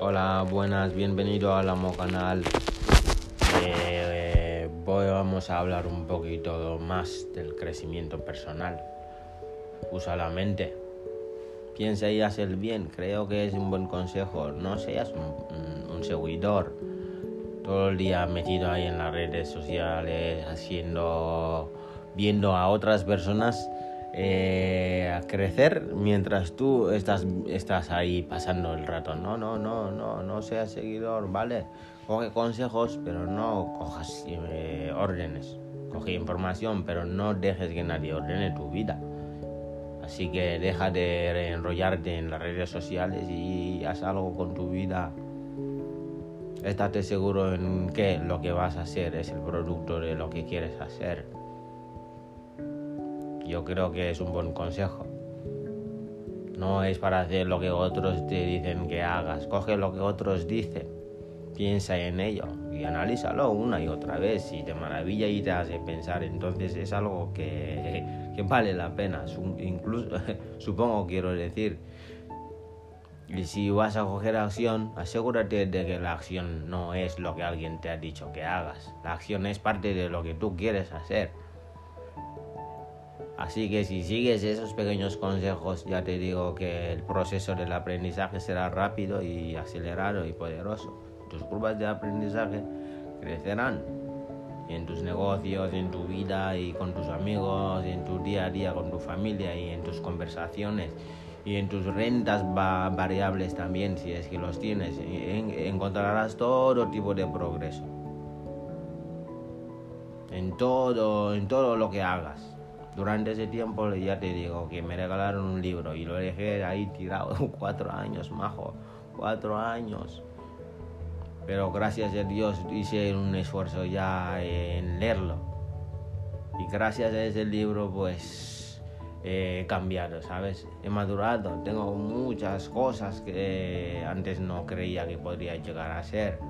Hola, buenas, bienvenido al Amo Canal. Eh, hoy vamos a hablar un poquito más del crecimiento personal. Usa la mente. Piensa y haz el bien. Creo que es un buen consejo. No seas un, un seguidor. Todo el día metido ahí en las redes sociales, haciendo, viendo a otras personas eh, a crecer mientras tú estás, estás ahí pasando el rato. No, no, no, no, no seas seguidor, ¿vale? Coge consejos, pero no cojas eh, órdenes. Coge información, pero no dejes que nadie ordene tu vida. Así que deja de enrollarte en las redes sociales y haz algo con tu vida. Estate seguro en que lo que vas a hacer es el producto de lo que quieres hacer. Yo creo que es un buen consejo. No es para hacer lo que otros te dicen que hagas. Coge lo que otros dicen, piensa en ello y analízalo una y otra vez. Si te maravilla y te hace pensar, entonces es algo que, que vale la pena. Incluso, supongo, quiero decir. Y si vas a coger acción, asegúrate de que la acción no es lo que alguien te ha dicho que hagas. La acción es parte de lo que tú quieres hacer. Así que si sigues esos pequeños consejos, ya te digo que el proceso del aprendizaje será rápido y acelerado y poderoso. Tus curvas de aprendizaje crecerán en tus negocios, en tu vida y con tus amigos, en tu día a día con tu familia y en tus conversaciones y en tus rentas variables también, si es que los tienes. encontrarás todo tipo de progreso. En todo, en todo lo que hagas durante ese tiempo ya te digo que me regalaron un libro y lo dejé ahí tirado cuatro años, majo, cuatro años. Pero gracias a Dios hice un esfuerzo ya en leerlo. Y gracias a ese libro pues he cambiado, ¿sabes? He madurado, tengo muchas cosas que antes no creía que podría llegar a ser.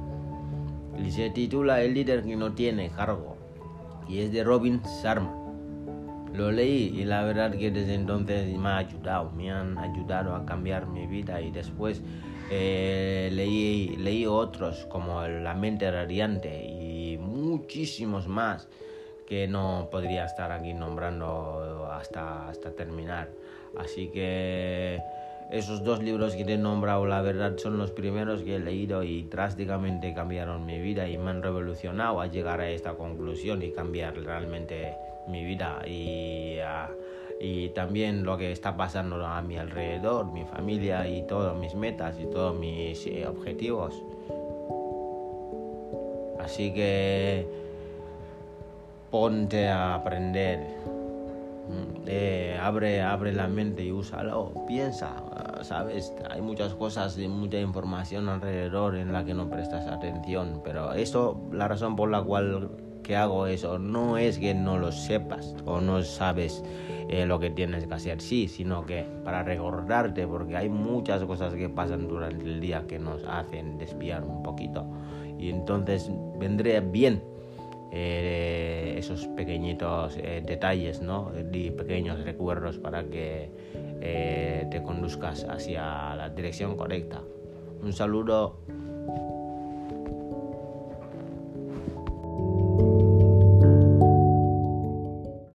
Y se titula El líder que no tiene cargo y es de Robin Sharma. Lo leí y la verdad que desde entonces me ha ayudado, me han ayudado a cambiar mi vida y después eh, leí, leí otros como La mente radiante y muchísimos más que no podría estar aquí nombrando hasta, hasta terminar. Así que esos dos libros que te he nombrado, la verdad, son los primeros que he leído y drásticamente cambiaron mi vida y me han revolucionado a llegar a esta conclusión y cambiar realmente mi vida y, también lo que está pasando a mi alrededor, mi familia y todas mis metas y todos mis eh, objetivos. Así que ponte a aprender, mm, eh, abre, abre la mente y úsalo, piensa, sabes, hay muchas cosas y mucha información alrededor en la que no prestas atención, pero eso, la razón por la cual que hago eso no es que no lo sepas o no sabes eh, lo que tienes que hacer, sí, sino que para recordarte, porque hay muchas cosas que pasan durante el día que nos hacen desviar un poquito. Y entonces vendría bien eh, esos pequeñitos eh, detalles, ¿no? Y pequeños recuerdos para que te conduzcas hacia la dirección correcta. Un saludo.